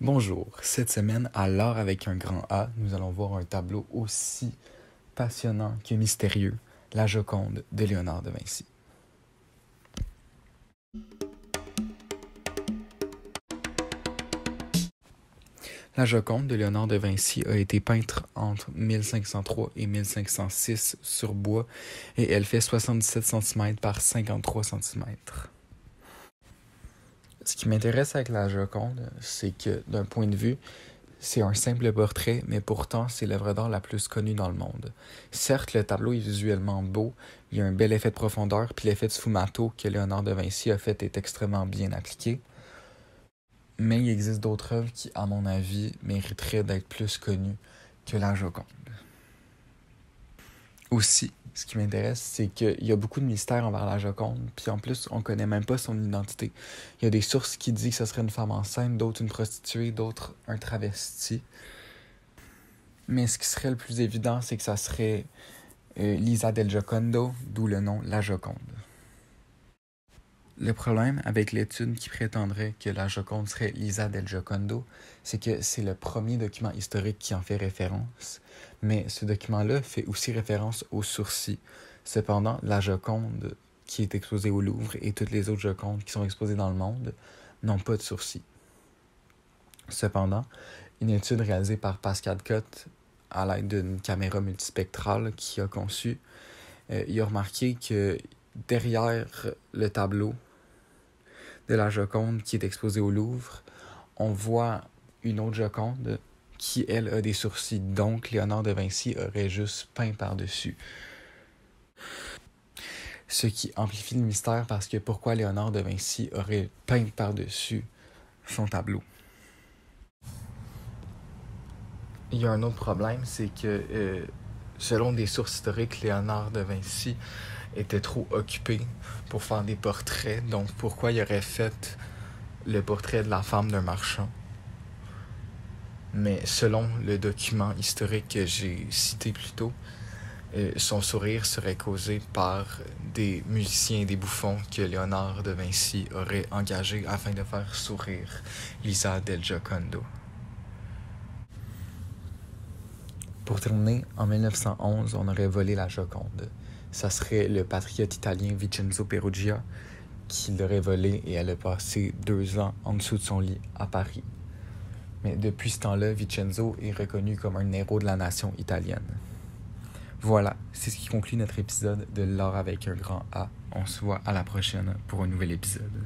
Bonjour, cette semaine, à avec un grand A, nous allons voir un tableau aussi passionnant que mystérieux, La Joconde de Léonard de Vinci. La Joconde de Léonard de Vinci a été peinte entre 1503 et 1506 sur bois et elle fait 77 cm par 53 cm. Ce qui m'intéresse avec la Joconde, c'est que d'un point de vue, c'est un simple portrait, mais pourtant c'est l'œuvre d'art la plus connue dans le monde. Certes, le tableau est visuellement beau, il y a un bel effet de profondeur, puis l'effet de sfumato que Léonard de Vinci a fait est extrêmement bien appliqué. Mais il existe d'autres œuvres qui, à mon avis, mériteraient d'être plus connues que la Joconde. Aussi, ce qui m'intéresse, c'est qu'il y a beaucoup de mystères envers la Joconde, puis en plus, on connaît même pas son identité. Il y a des sources qui disent que ce serait une femme enceinte, d'autres une prostituée, d'autres un travesti. Mais ce qui serait le plus évident, c'est que ça serait euh, Lisa del Giocondo, d'où le nom La Joconde. Le problème avec l'étude qui prétendrait que la Joconde serait Lisa del Giocondo, c'est que c'est le premier document historique qui en fait référence, mais ce document-là fait aussi référence aux sourcils. Cependant, la Joconde qui est exposée au Louvre et toutes les autres Jocondes qui sont exposées dans le monde n'ont pas de sourcils. Cependant, une étude réalisée par Pascal Cotte à l'aide d'une caméra multispectrale qui a conçu, euh, il a remarqué que derrière le tableau de la Joconde qui est exposée au Louvre, on voit une autre Joconde qui, elle, a des sourcils. Donc, Léonard de Vinci aurait juste peint par-dessus. Ce qui amplifie le mystère parce que pourquoi Léonard de Vinci aurait peint par-dessus son tableau? Il y a un autre problème, c'est que euh, selon des sources historiques, Léonard de Vinci était trop occupé pour faire des portraits. Donc pourquoi il aurait fait le portrait de la femme d'un marchand? Mais selon le document historique que j'ai cité plus tôt, euh, son sourire serait causé par des musiciens et des bouffons que Léonard de Vinci aurait engagés afin de faire sourire Lisa del Giocondo. Pour terminer, en 1911, on aurait volé la Joconde ça serait le patriote italien Vincenzo Perugia qui l'aurait volé et elle a passé deux ans en dessous de son lit à Paris. Mais depuis ce temps-là, Vincenzo est reconnu comme un héros de la nation italienne. Voilà, c'est ce qui conclut notre épisode de L'or avec un grand A. On se voit à la prochaine pour un nouvel épisode.